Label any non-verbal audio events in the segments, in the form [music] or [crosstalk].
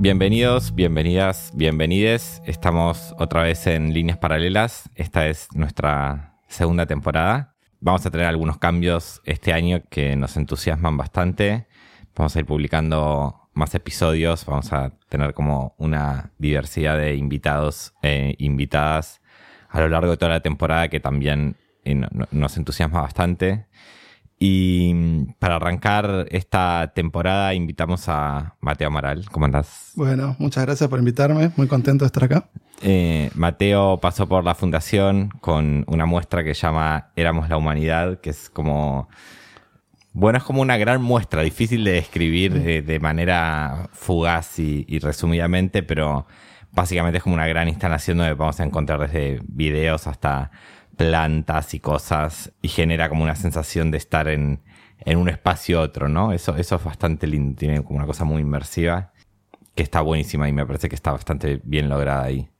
Bienvenidos, bienvenidas, bienvenides. Estamos otra vez en líneas paralelas. Esta es nuestra segunda temporada. Vamos a tener algunos cambios este año que nos entusiasman bastante. Vamos a ir publicando más episodios. Vamos a tener como una diversidad de invitados e invitadas a lo largo de toda la temporada que también eh, nos entusiasma bastante. Y mm, para arrancar esta temporada invitamos a Mateo Amaral. ¿Cómo andás? Bueno, muchas gracias por invitarme. Muy contento de estar acá. Eh, Mateo pasó por la fundación con una muestra que llama Éramos la Humanidad, que es como... Bueno, es como una gran muestra, difícil de describir eh, de manera fugaz y, y resumidamente, pero básicamente es como una gran instalación donde vamos a encontrar desde videos hasta plantas y cosas y genera como una sensación de estar en, un espacio otro, ¿no? Eso, eso es bastante lindo, tiene como una cosa muy inmersiva que está buenísima y me parece que está bastante bien lograda ahí.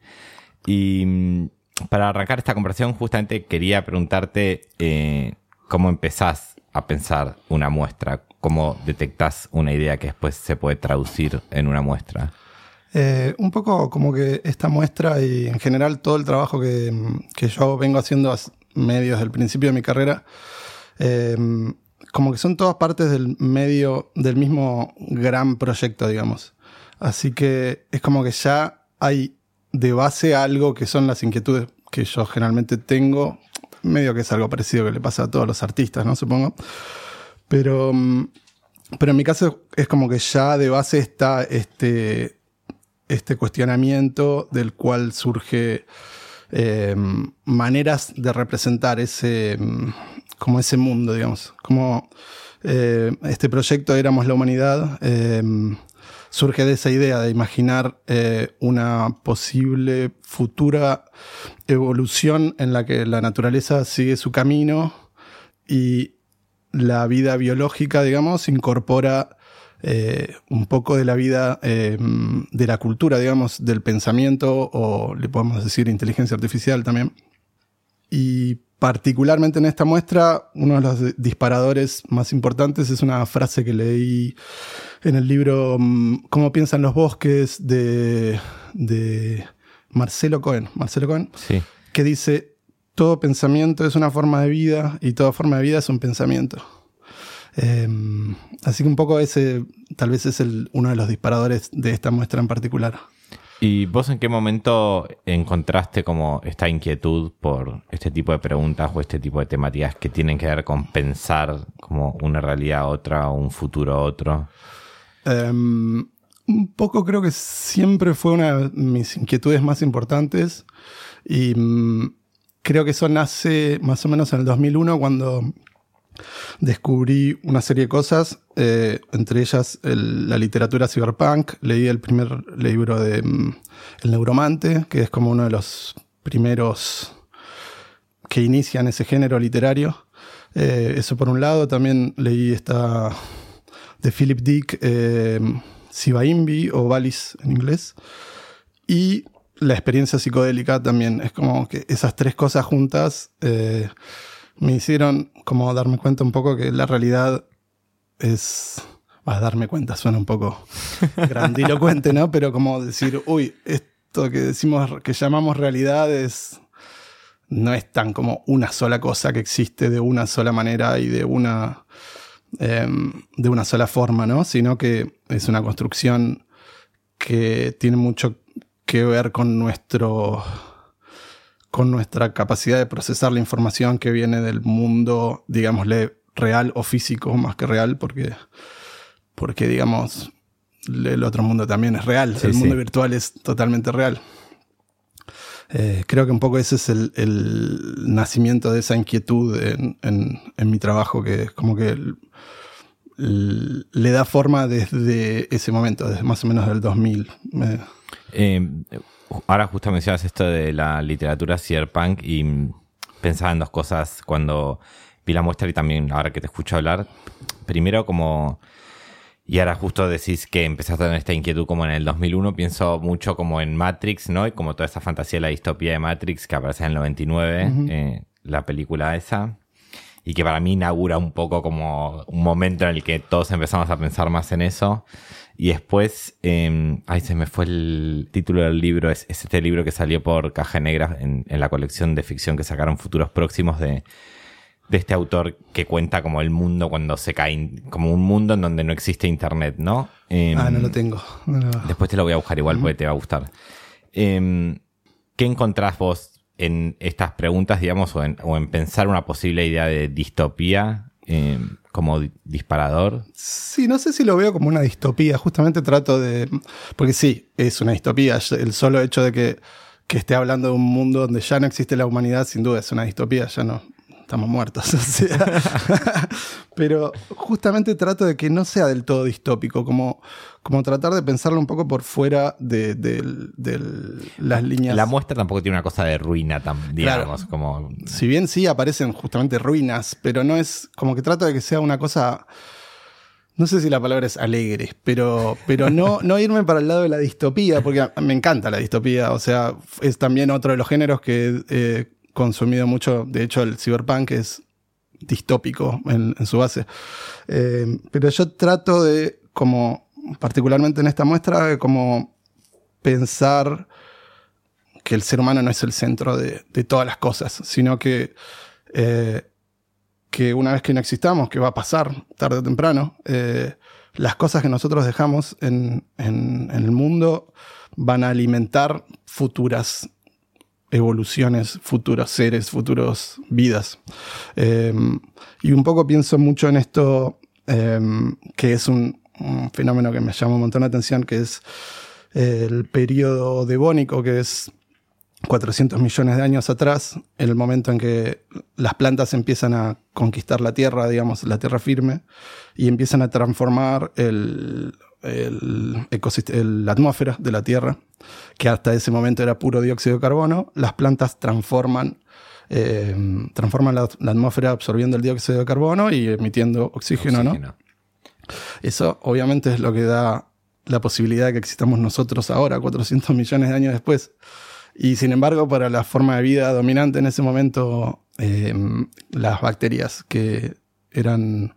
Y mm, para arrancar esta conversación justamente quería preguntarte eh, cómo empezás a pensar una muestra, cómo detectás una idea que después se puede traducir en una muestra. Eh, un poco como que esta muestra y en general todo el trabajo que, yo vengo haciendo a medios del principio de mi carrera, em, como que son todas partes del medio del mismo gran proyecto, digamos. Así que es como que ya hay de base algo que son las inquietudes que yo generalmente tengo, medio que es algo parecido que le pasa a todos los artistas, ¿no? Supongo. Pero, em, pero en mi caso es como que ya de base está este, este cuestionamiento del cual surge em, maneras de representar ese, em, como ese mundo, digamos. Como eh, este proyecto Éramos la Humanidad em, surge de esa idea de imaginar eh, una posible futura evolución en la que la naturaleza sigue su camino y la vida biológica, digamos, incorpora eh, un poco de la vida eh, de la cultura, digamos, del pensamiento o le podemos decir inteligencia artificial también. Y particularmente en esta muestra, uno de los disparadores más importantes es una frase que leí en el libro mm, Cómo piensan los bosques de, de Marcelo Cohen, Marcelo Cohen sí. que dice, todo pensamiento es una forma de vida y toda forma de vida es un pensamiento. Em, así que un poco ese tal vez es el, uno de los disparadores de esta muestra en particular. ¿Y vos en qué momento encontraste como esta inquietud por este tipo de preguntas o este tipo de temáticas que tienen que ver con pensar como una realidad a otra o un futuro a otro? Em, un poco creo que siempre fue una de mis inquietudes más importantes y mm, creo que eso nace más o menos en el 2001 cuando descubrí una serie de cosas, eh, entre ellas la literatura cyberpunk. Leí el primer libro de mm, El Neuromante, que es como uno de los primeros que inician ese género literario. Eh, eso por un lado. También leí esta de Philip Dick, eh, Sibaimbi o Valis en inglés. Y la experiencia psicodélica también. Es como que esas tres cosas juntas eh, me hicieron como darme cuenta un poco que la realidad es... a darme cuenta, suena un poco [laughs] grandilocuente, ¿no? Pero como decir, uy, esto que decimos, que llamamos realidad es, no es tan como una sola cosa que existe de una sola manera y de una, em, de una sola forma, ¿no? Sino que es una construcción que tiene mucho que ver con nuestro con nuestra capacidad de procesar la información que viene del mundo, digámosle, real o físico más que real, porque, porque digamos, el otro mundo también es real, el mundo virtual es totalmente real. Eh, creo que un poco ese es el, nacimiento de esa inquietud en, mi trabajo, que es como que le da forma desde ese momento, desde más o menos del 2000. Eh, ahora justo mencionas esto de la literatura cyberpunk y pensaba en dos cosas cuando vi la muestra y también ahora que te escucho hablar. Primero como... Y ahora justo decís que empezaste a tener esta inquietud como en el 2001, pienso mucho como en Matrix, ¿no? Y como toda esa fantasía de la distopía de Matrix que aparece en el 99, eh, la película esa y que para mí inaugura un poco como un momento en el que todos empezamos a pensar más en eso. Y después, eh, ay, se me fue el título del libro, es, este libro que salió por Caja Negra en, la colección de ficción que sacaron futuros próximos de, de este autor que cuenta como el mundo cuando se cae, como un mundo en donde no existe internet, ¿no? Em, ah, no lo tengo. Después te lo voy a buscar igual porque te va a gustar. Em, ¿Qué encontrás vos en estas preguntas, digamos, o en, pensar una posible idea de distopía eh, como disparador? Sí, no sé si lo veo como una distopía. Justamente trato de. Porque sí, es una distopía. El solo hecho de que, que esté hablando de un mundo donde ya no existe la humanidad, sin duda es una distopía. Ya no, estamos muertos. [laughs] pero justamente trato de que no sea del todo distópico, como, como tratar de pensarlo un poco por fuera de, las líneas. La muestra tampoco tiene una cosa de ruina, tan, digamos, como... Si bien sí aparecen justamente ruinas, pero no es como que trato de que sea una cosa... No sé si la palabra es alegre, pero, pero no, no irme para el lado de la distopía, porque me encanta la distopía. O sea, es también otro de los géneros que eh, consumido mucho, de hecho el cyberpunk es distópico en, su base. Eh, pero yo trato de, como particularmente en esta muestra, como pensar que el ser humano no es el centro de, todas las cosas, sino que, eh, que una vez que no existamos, que va a pasar tarde o temprano, eh, las cosas que nosotros dejamos en, el mundo van a alimentar futuras evoluciones, futuros seres, futuros vidas. Em, y un poco pienso mucho en esto, em, que es un, fenómeno que me llama un montón la atención, que es el periodo devónico, que es 400 millones de años atrás, el momento en que las plantas empiezan a conquistar la tierra, digamos, la tierra firme, y empiezan a transformar el, el la atmósfera de la Tierra, que hasta ese momento era puro dióxido de carbono, las plantas transforman, eh, transforman la, atmósfera absorbiendo el dióxido de carbono y emitiendo oxígeno, ¿no? Eso obviamente es lo que da la posibilidad de que existamos nosotros ahora, 400 millones de años después. Y sin embargo, para la forma de vida dominante en ese momento, eh, las bacterias que eran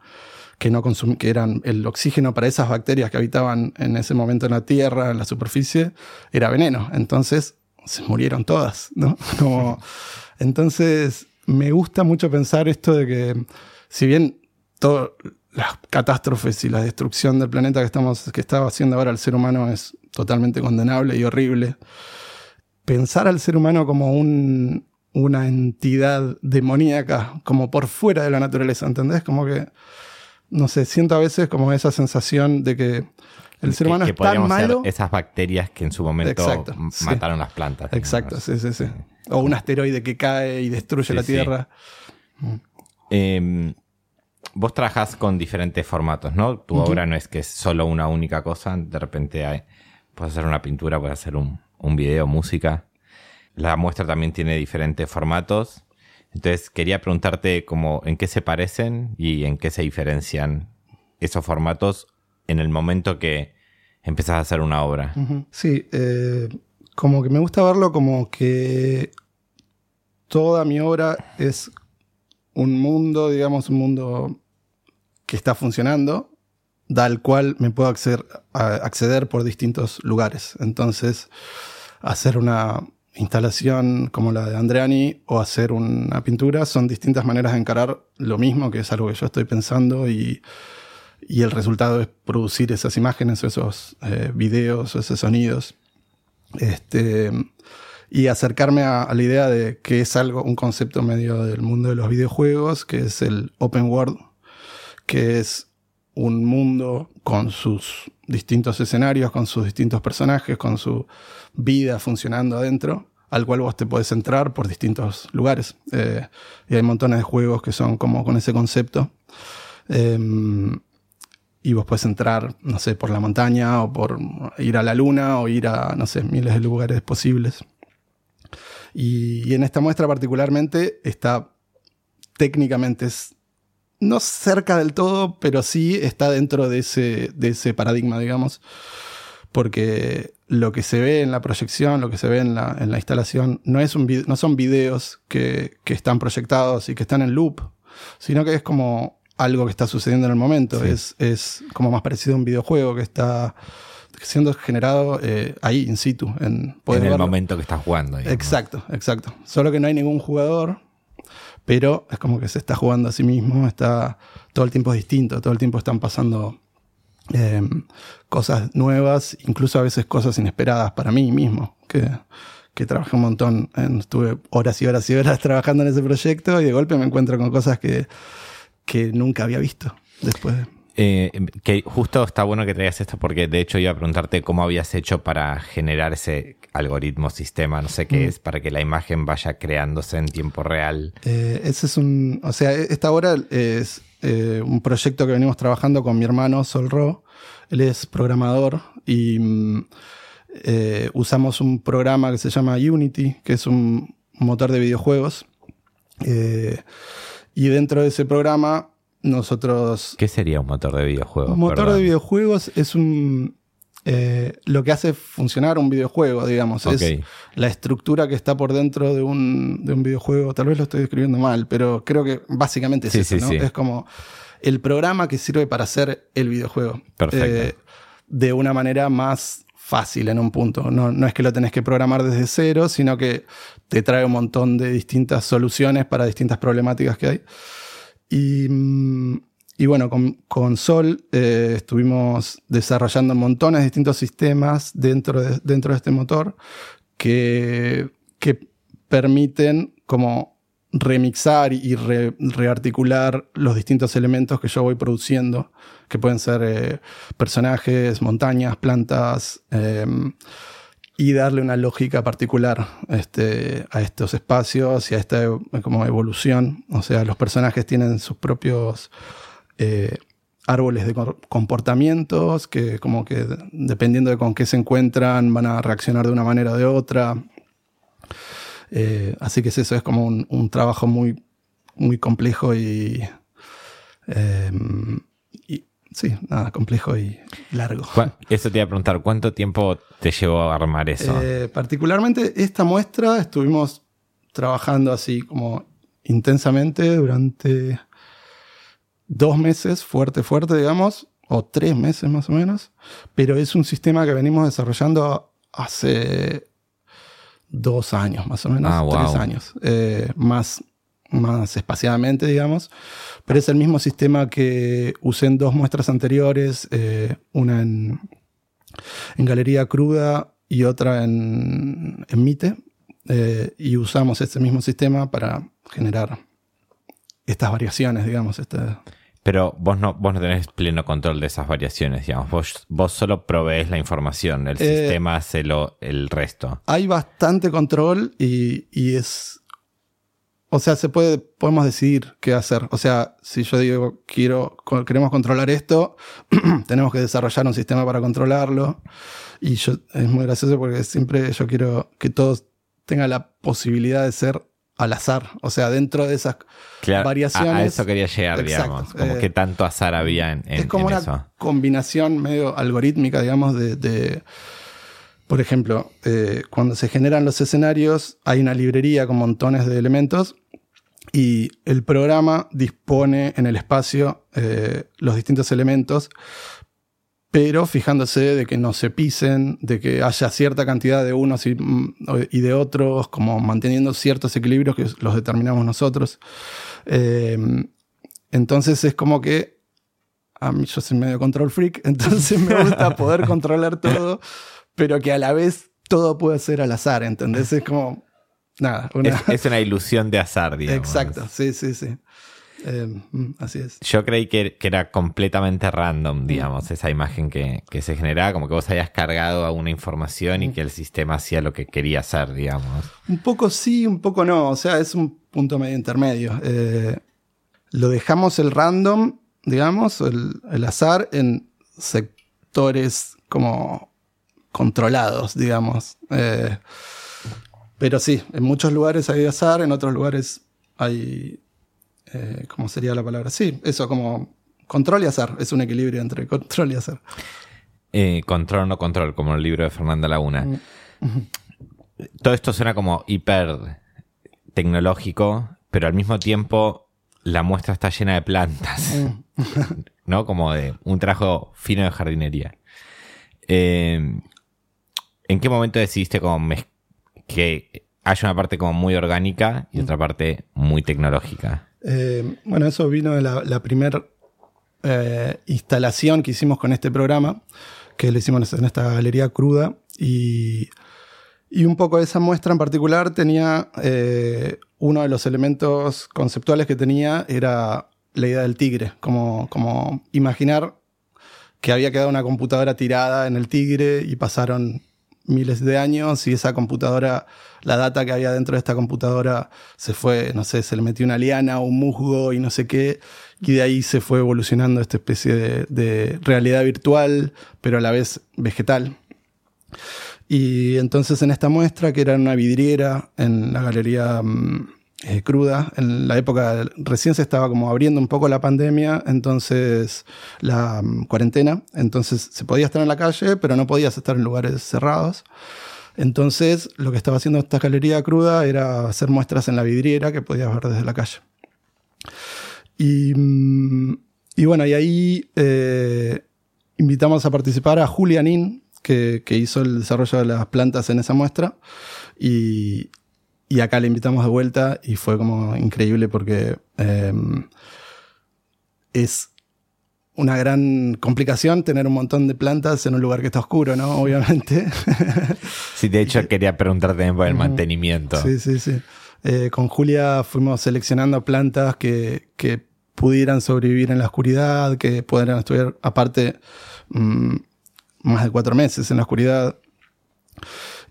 que, no que eran el oxígeno para esas bacterias que habitaban en ese momento en la Tierra, en la superficie, era veneno. Entonces se murieron todas, ¿no? [laughs] Entonces me gusta mucho pensar esto de que si bien todas las catástrofes y la destrucción del planeta que, estamos, que está haciendo ahora el ser humano es totalmente condenable y horrible, pensar al ser humano como un, una entidad demoníaca, como por fuera de la naturaleza, ¿entendés? Como que no sé, siento a veces como esa sensación de que el ser humano es tan malo. esas bacterias que en su momento mataron las plantas. Exacto, sí, sí, sí. O un asteroide que cae y destruye la Tierra. Em, vos trabajas con diferentes formatos, ¿no? Tu obra no es que es solo una única cosa. De repente hay, puedes hacer una pintura, puedes hacer un, un video, música. La muestra también tiene diferentes formatos. Entonces quería preguntarte como en qué se parecen y en qué se diferencian esos formatos en el momento que empezás a hacer una obra. Sí, eh, como que me gusta verlo como que toda mi obra es un mundo, digamos, un mundo que está funcionando, al cual me puedo acceder por distintos lugares. Entonces, hacer una, instalación como la de Andreani o hacer una pintura son distintas maneras de encarar lo mismo, que es algo que yo estoy pensando y, y el resultado es producir esas imágenes esos eh, videos esos sonidos. Este, y acercarme a, la idea de que es algo, un concepto medio del mundo de los videojuegos, que es el open world, que es un mundo con sus distintos escenarios, con sus distintos personajes, con su vida funcionando adentro, al cual vos te podés entrar por distintos lugares. Eh, y hay montones de juegos que son como con ese concepto. Em, y vos puedes entrar, no sé, por la montaña o por ir a la luna o ir a, no sé, miles de lugares posibles. Y, en esta muestra particularmente está técnicamente, es, no cerca del todo, pero sí está dentro de ese, de ese paradigma, digamos, porque lo que se ve en la proyección, lo que se ve en la, en la instalación, no, es un no son videos que, que, están proyectados y que están en loop, sino que es como algo que está sucediendo en el momento. Es, es, como más parecido a un videojuego que está siendo generado eh, ahí, in situ. En, en el momento que estás jugando. Exacto, exacto. Solo que no hay ningún jugador, pero es como que se está jugando a sí mismo, está todo el tiempo distinto, todo el tiempo están pasando em, cosas nuevas, incluso a veces cosas inesperadas para mí mismo, que, que trabajé un montón, estuve horas y horas y horas [laughs] trabajando en ese proyecto y de golpe me encuentro con cosas que, que nunca había visto después. Eh, que justo está bueno que traigas esto porque de hecho iba a preguntarte cómo habías hecho para generar ese algoritmo, sistema, no sé qué mm. es, para que la imagen vaya creándose en tiempo real. Eh, ese es un, o sea, esta obra es eh, un proyecto que venimos trabajando con mi hermano Solro. Él es programador y mm, usamos un programa que se llama Unity, que es un motor de videojuegos. y dentro de ese programa nosotros... ¿Qué sería un motor de videojuegos? Un motor de videojuegos es un... Eh, lo que hace funcionar un videojuego, digamos. Es la estructura que está por dentro de un, de un, videojuego. Tal vez lo estoy describiendo mal, pero creo que básicamente es eso, ¿no? Es como el programa que sirve para hacer el videojuego. Perfecto. Eh, de una manera más fácil en un punto. No, no, es que lo tenés que programar desde cero, sino que te trae un montón de distintas soluciones para distintas problemáticas que hay. Y, bueno, con, Sol eh, estuvimos desarrollando montones de distintos sistemas dentro de, dentro de este motor que, que permiten como remixar y rearticular los distintos elementos que yo voy produciendo, que pueden ser eh, personajes, montañas, plantas, em, y darle una lógica particular este, a estos espacios y a esta como evolución. O sea, los personajes tienen sus propios eh, árboles de comportamientos que como que dependiendo de con qué se encuentran van a reaccionar de una manera o de otra. Eh, así que es eso, es como un, trabajo muy, muy complejo y, em, sí, nada, complejo y largo. Eso te iba a preguntar, ¿cuánto tiempo te llevó a armar eso? Eh, particularmente esta muestra estuvimos trabajando así como intensamente durante dos meses, fuerte, fuerte, digamos, o tres meses más o menos, pero es un sistema que venimos desarrollando hace dos años más o menos, ah, tres años, eh, más más espaciadamente, digamos, pero es el mismo sistema que usé en dos muestras anteriores, eh, una en, en, Galería Cruda y otra en, en Mite, eh, y usamos ese mismo sistema para generar estas variaciones, digamos. Este... Pero vos no, vos no tenés pleno control de esas variaciones, digamos. Vos, vos solo provees la información, el eh, sistema hace lo, el resto. Hay bastante control y, y es o sea, se puede, podemos decidir qué hacer. O sea, si yo digo, quiero, queremos controlar esto, [clears throat] tenemos que desarrollar un sistema para controlarlo. Y yo, es muy gracioso porque siempre yo quiero que todos tengan la posibilidad de ser al azar. O sea, dentro de esas variaciones. A, eso quería llegar, digamos. Como que eh, tanto azar había en, en Es como una combinación medio algorítmica, digamos, de, por ejemplo, eh, cuando se generan los escenarios, hay una librería con montones de elementos y el programa dispone en el espacio eh, los distintos elementos, pero fijándose de que no se pisen, de que haya cierta cantidad de unos y, mm, de otros, como manteniendo ciertos equilibrios que los determinamos nosotros. Em, entonces es como que a mí yo soy medio control freak, [laughs] entonces me gusta poder controlar todo, pero que a la vez todo puede ser al azar, ¿entendés? Es como nada. Es, una ilusión de azar, digamos. Exacto, sí, sí, sí. Eh, mm, así es. Yo creí que, era completamente random, mm. digamos, esa imagen que, se generaba, como que vos habías cargado a una información y mm. que el sistema hacía lo que quería hacer, digamos. Un poco sí, un poco no, o sea, es un punto medio intermedio. Eh, lo dejamos el random digamos, el, el azar en sectores como controlados, digamos. Eh, pero sí, en muchos lugares hay azar, en otros lugares hay, eh, ¿cómo sería la palabra? Sí, eso como control y azar, es un equilibrio entre [laughs] control y azar. Eh, control o no control, como el libro de Fernanda Laguna. Mm. Todo esto suena como hiper tecnológico, pero al mismo tiempo la muestra está llena de plantas, Mm. [laughs] ¿no? Como de un trabajo fino de jardinería. Eh, ¿En qué momento decidiste como mez- que haya una parte como muy orgánica y otra parte muy tecnológica? Eh, bueno, eso vino de la, la primera instalación que hicimos con este programa, que lo hicimos en esta galería cruda. Y, y un poco esa muestra en particular tenía eh, uno de los elementos conceptuales que tenía era la idea del tigre, como, como imaginar que había quedado una computadora tirada en el tigre y pasaron miles de años y esa computadora, la data que había dentro de esta computadora se fue, no sé, se le metió una liana o un musgo y no sé qué, y de ahí se fue evolucionando esta especie de, realidad virtual, pero a la vez vegetal. Y entonces en esta muestra, que era una vidriera en la galería mm, eh, cruda, en la época recién se estaba como abriendo un poco la pandemia, entonces la mm, cuarentena, entonces se podía estar en la calle, pero no podías estar en lugares cerrados. Entonces lo que estaba haciendo esta galería cruda era hacer muestras en la vidriera que podías ver desde la calle. Y, mm, y bueno, y ahí eh, invitamos a participar a Julianín, que, que hizo el desarrollo de las plantas en esa muestra. Y, y acá le invitamos de vuelta y fue como increíble porque eh, es una gran complicación tener un montón de plantas en un lugar que está oscuro, ¿no? Obviamente. [laughs] Sí, de hecho quería preguntarte también por el mantenimiento. Sí, sí, sí. Eh, con Julia fuimos seleccionando plantas que, que pudieran sobrevivir en la oscuridad, que pudieran estudiar aparte mm, más de cuatro meses en la oscuridad.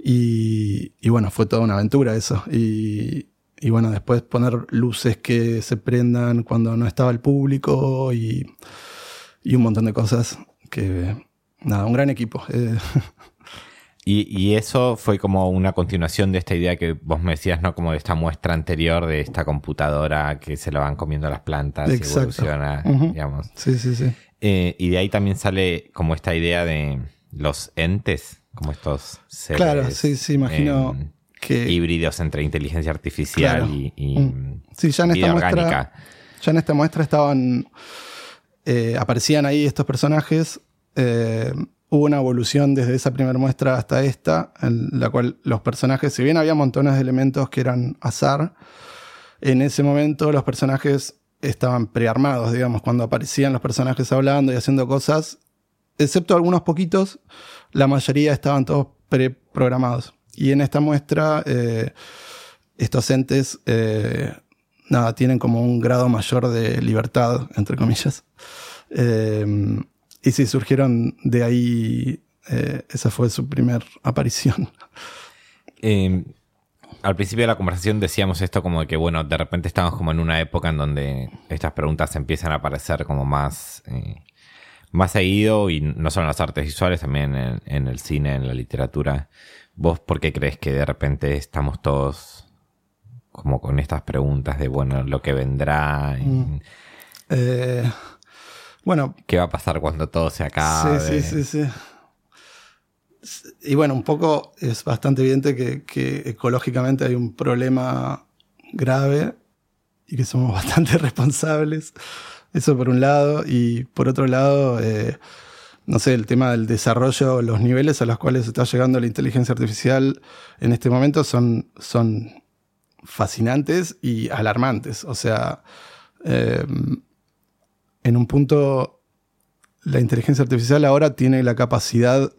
Y, y bueno, fue toda una aventura eso. Y, y bueno, después poner luces que se prendan cuando no estaba el público y, y un montón de cosas que, nada, un gran equipo. [laughs] Eh, Y, y eso fue como una continuación de esta idea que vos me decías, ¿no? Como de esta muestra anterior de esta computadora que se la van comiendo las plantas y Exacto. evoluciona, Ujú. digamos. sí, sí, sí. Eh, y de ahí también sale como esta idea de los entes, como estos seres Claro, sí, sí, imagino que... híbridos entre inteligencia artificial Claro. y, y Mm. Sí, ya en vida esta muestra, orgánica. ya en esta muestra estaban, eh, aparecían ahí estos personajes. eh, hubo una evolución desde esa primera muestra hasta esta, en la cual los personajes, si bien había montones de elementos que eran azar, en ese momento los personajes estaban prearmados, digamos, cuando aparecían los personajes hablando y haciendo cosas, excepto algunos poquitos, la mayoría estaban todos preprogramados. Y en esta muestra, eh, estos entes, eh, nada, tienen como un grado mayor de libertad, entre comillas. Eh, y sí, surgieron de ahí, esa fue su primer aparición. Eh, al principio de la conversación decíamos esto como de que, bueno, de repente estamos como en una época en donde estas preguntas empiezan a aparecer como más, más seguido y no solo en las artes visuales, también en, en el cine, en la literatura. ¿Vos por qué crees que de repente estamos todos como con estas preguntas de, bueno, lo que vendrá? Mm. Eh, bueno, ¿Qué va a pasar cuando todo se acabe? Sí, sí, sí, sí. Y bueno, un poco es bastante evidente que, que ecológicamente hay un problema grave y que somos [laughs] bastante responsables. Eso por un lado. Y por otro lado, eh, no sé, el tema del desarrollo, los niveles a los cuales está llegando la inteligencia artificial en este momento son, son fascinantes y alarmantes. O sea, eh, en un punto la inteligencia artificial ahora tiene la capacidad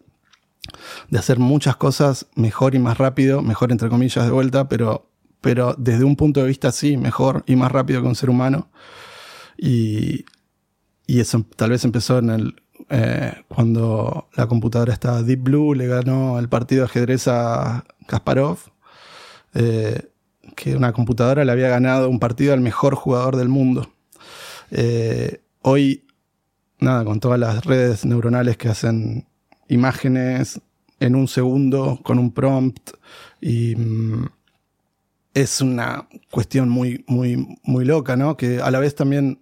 de hacer muchas cosas mejor y más rápido, mejor entre comillas de vuelta, pero, pero desde un punto de vista sí, mejor y más rápido que un ser humano. Y, y eso tal vez empezó en el, eh, cuando la computadora estaba Deep Blue, le ganó el partido de ajedrez a Kasparov, eh, que una computadora le había ganado un partido al mejor jugador del mundo. Eh, hoy, nada, con todas las redes neuronales que hacen imágenes en un segundo con un prompt y mm, es una cuestión muy, muy, muy loca, ¿no? Que a la vez también,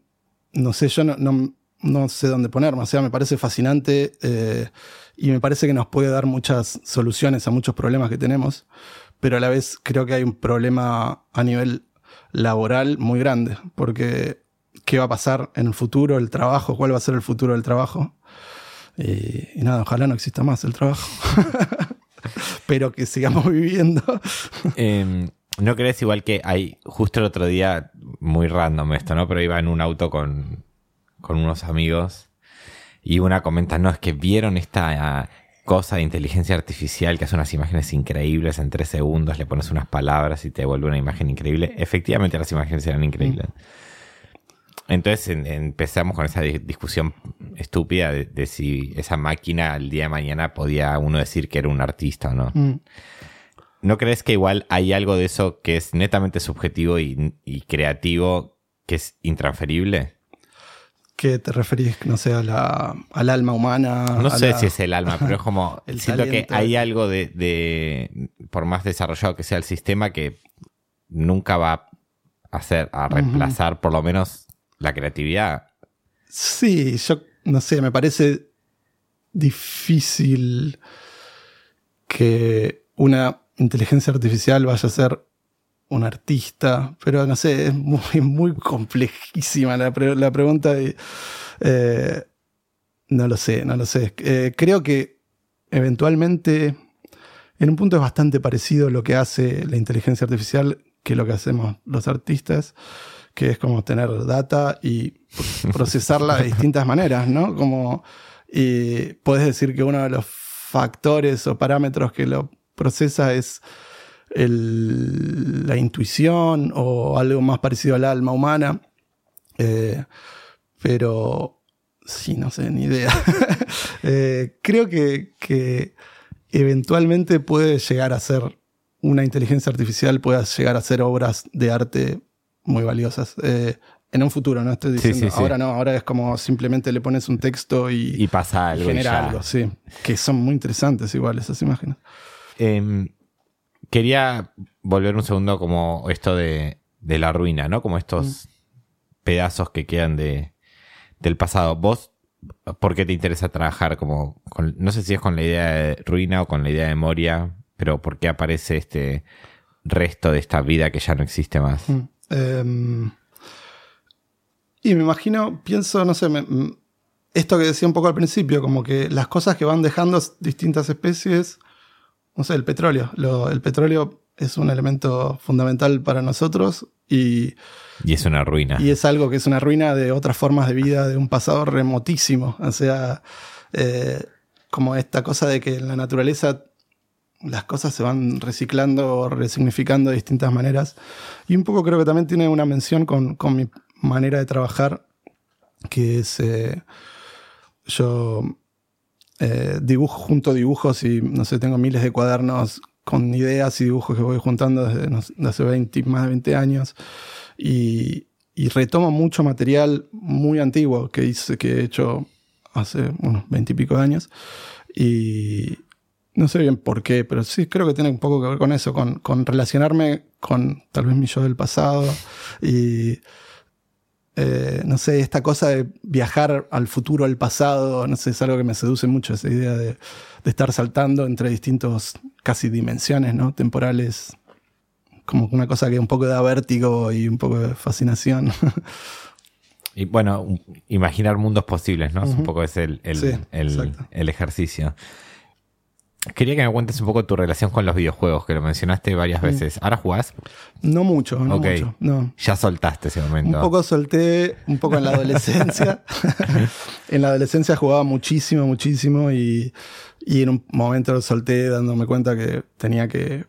no sé, yo no, no, sé dónde ponerme, o sea, me parece fascinante eh, y me parece que nos puede dar muchas soluciones a muchos problemas que tenemos, pero a la vez creo que hay un problema a nivel laboral muy grande, porque ¿qué va a pasar en el futuro, el trabajo? ¿Cuál va a ser el futuro del trabajo? Y, nada, ojalá no exista más el trabajo. [laughs] pero que sigamos [laughs] viviendo. Em, ¿No crees igual que hay, justo el otro día, muy random esto, ¿no? Pero iba en un auto con, con unos amigos y una comenta, no, es que vieron esta cosa de inteligencia artificial que hace unas imágenes increíbles en tres segundos, le pones unas palabras y te vuelve una imagen increíble. Efectivamente las imágenes eran increíbles. Mm. Entonces empezamos con esa discusión estúpida de, si esa máquina el día de mañana podía uno decir que era un artista o no. Mm. ¿No crees que igual hay algo de eso que es netamente subjetivo y, creativo que es intransferible? ¿Qué te referís, no sé, a la, al alma humana? No sé si es el alma, pero es como, [laughs] siento que hay algo de, por más desarrollado que sea el sistema, que nunca va a hacer, a reemplazar por lo menos la creatividad. Sí, yo no sé, me parece difícil que una inteligencia artificial vaya a ser un artista, pero no sé, es muy, [laughs] muy complejísima la, pregunta y eh, no lo sé, no lo sé. Eh, creo que eventualmente, en un punto es bastante parecido lo que hace la inteligencia artificial que lo que hacemos los artistas, que es como tener data y [laughs] procesarla de distintas maneras, ¿no? Como, y puedes decir que uno de los factores o parámetros que lo procesa es la intuición o algo más parecido al alma humana. Eh, pero sí, no sé, ni idea. [laughs] Eh, creo que, eventualmente puede llegar a ser una inteligencia artificial, puede llegar a ser obras de arte muy valiosas. Eh, en un futuro, no estoy diciendo. ahora no, ahora es como simplemente le pones un texto y, y pasa algo. Genera algo, sí. Que son muy interesantes igual esas imágenes. Em, quería volver un segundo como esto de, la ruina, ¿no? Como estos mm. pedazos que quedan de, del pasado. ¿Vos por qué te interesa trabajar como, no sé si es con la idea de ruina o con la idea de memoria, pero por qué aparece este resto de esta vida que ya no existe más? Mm. Em, y me imagino, pienso, no sé, esto que decía un poco al principio, como que las cosas que van dejando distintas especies no sé, el petróleo. el petróleo es un elemento fundamental para nosotros y... Y es una ruina. Y es algo que es una ruina de otras formas de vida de un pasado remotísimo. O sea, eh, como esta cosa de que en la naturaleza las cosas se van reciclando o resignificando de distintas maneras. Y un poco creo que también tiene una mención con, mi manera de trabajar, que es... Eh, yo eh, dibujo junto dibujos y no sé, tengo miles de cuadernos con ideas y dibujos que voy juntando desde, hace 20, más de 20 años. Y, retomo mucho material muy antiguo que hice, que he hecho hace unos 20 y pico de años. Y no sé bien por qué, pero sí creo que tiene un poco que ver con eso, con, con relacionarme con tal vez mi yo del pasado y eh, no sé, esta cosa de viajar al futuro, al pasado, no sé, es algo que me seduce mucho, esa idea de, estar saltando entre distintos casi dimensiones, ¿no? Temporales, como una cosa que un poco da vértigo y un poco de fascinación. [laughs] Y bueno, imaginar mundos posibles, ¿no? Un poco es el, el ejercicio. Quería que me cuentes un poco tu relación con los videojuegos, que lo mencionaste varias mm. veces. ¿Ahora jugás? No mucho, no mucho. No. Ya soltaste ese momento. Un poco solté, un poco en la adolescencia. [laughs] en la adolescencia jugaba muchísimo, muchísimo y, en un momento lo solté dándome cuenta que tenía que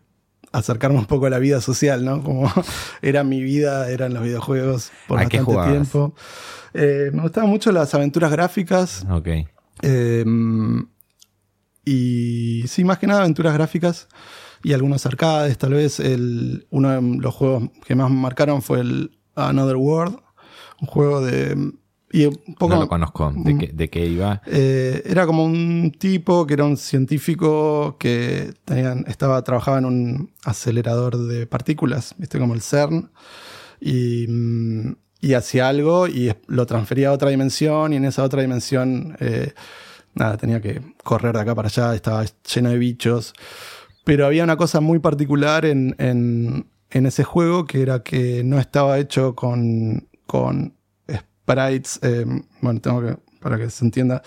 acercarme un poco a la vida social, ¿no? Como [laughs] era mi vida, eran los videojuegos por bastante tiempo. Eh, me gustaban mucho las aventuras gráficas. Ok. Eh, y sí, más que nada aventuras gráficas y algunos arcades. Tal vez el, uno de los juegos que más me marcaron fue el Another World, un juego de Y un poco, no lo conozco. ¿De qué, de qué iba? Eh, era como un tipo que era un científico que tenían, estaba, trabajaba en un acelerador de partículas, ¿viste? Como el CERN. Y, mm, y hacía algo y lo transfería a otra dimensión y en esa otra dimensión, eh, nada, tenía que correr de acá para allá, estaba lleno de bichos. Pero había una cosa muy particular en, en, en ese juego que era que no estaba hecho con, con sprites. Eh, bueno, tengo que, para que se entienda.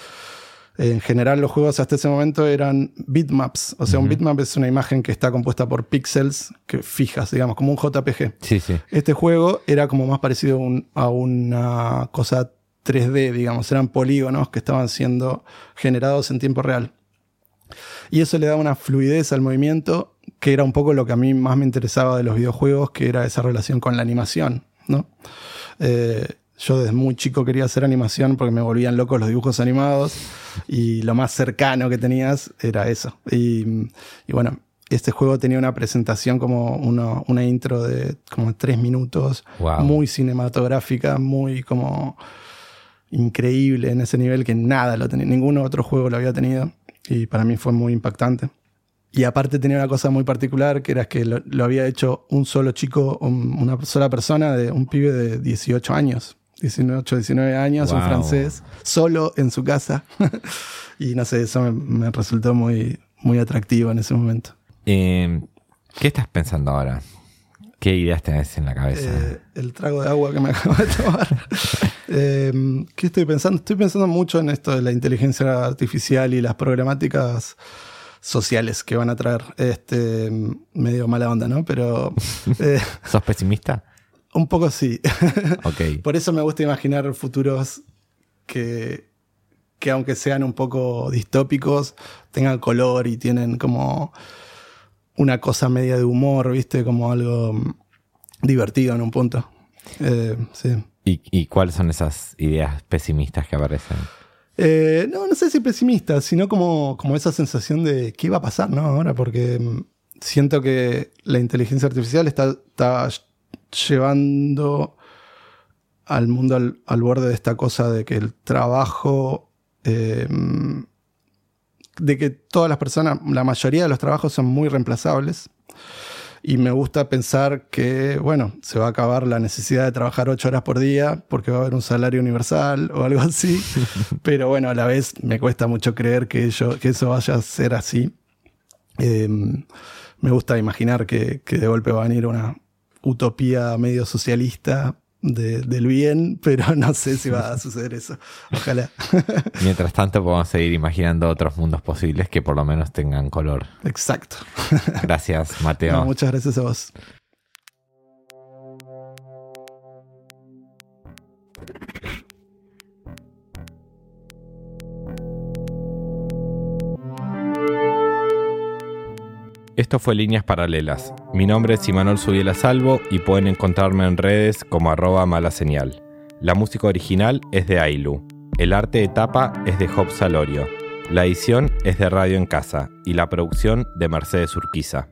En general, los juegos hasta ese momento eran bitmaps. O sea, un bitmap es una imagen que está compuesta por píxeles que fijas, digamos, como un JPG. Sí, sí. Este juego era como más parecido a una cosa 3D, digamos. Eran polígonos que estaban siendo generados en tiempo real. Y eso le daba una fluidez al movimiento, que era un poco lo que a mí más me interesaba de los videojuegos, que era esa relación con la animación, ¿no? Eh, yo desde muy chico quería hacer animación porque me volvían locos los dibujos animados y lo más cercano que tenías era eso. Y, bueno, este juego tenía una presentación como una intro de como tres minutos, muy cinematográfica, muy como increíble en ese nivel que nada lo tenía, ningún otro juego lo había tenido y para mí fue muy impactante. Y aparte tenía una cosa muy particular, que era que lo, había hecho un solo chico, una sola persona, de un pibe de 18 años. 18, 19 años, un francés, solo en su casa. [laughs] y no sé, eso me, resultó muy, muy atractivo en ese momento. Em, ¿Qué estás pensando ahora? ¿Qué ideas tenés en la cabeza? Eh, el trago de agua que me [laughs] acabo de tomar. Em, ¿Qué estoy pensando? Estoy pensando mucho en esto de la inteligencia artificial y las problemáticas sociales que van a traer. Este, medio mala onda, ¿no? Pero. [laughs] Eh, ¿Sos pesimista? Un poco sí. [laughs] Ok. Por eso me gusta imaginar futuros que, que aunque sean un poco distópicos, tengan color y tienen como una cosa media de humor, ¿viste? Como algo divertido en un punto. Eh, sí. ¿Y, cuáles son esas ideas pesimistas que aparecen? Eh, no, no sé si pesimistas, sino como, como esa sensación de qué iba a pasar, ¿no? Ahora, porque mm, siento que la inteligencia artificial está, está llevando al mundo al, borde de esta cosa de que el trabajo, eh, de que todas las personas, la mayoría de los trabajos son muy reemplazables. Y me gusta pensar que, bueno, se va a acabar la necesidad de trabajar ocho horas por día porque va a haber un salario universal o algo así. [laughs] Pero bueno, a la vez me cuesta mucho creer que, que eso vaya a ser así. Eh, me gusta imaginar que, que de golpe va a venir una, utopía medio socialista del bien, [laughs] pero no sé si va a suceder eso. Ojalá. [laughs] Mientras tanto, podemos seguir imaginando otros mundos posibles que por lo menos tengan color. Exacto. Gracias, Mateo. muchas gracias a vos. Esto fue Líneas Paralelas. Mi nombre es Imanol Subiela Salvo y pueden encontrarme en redes como arroba mala señal. La música original es de Ailu. El arte de tapa es de Job Salorio. La edición es de Radio en Casa y la producción de Mercedes Urquiza.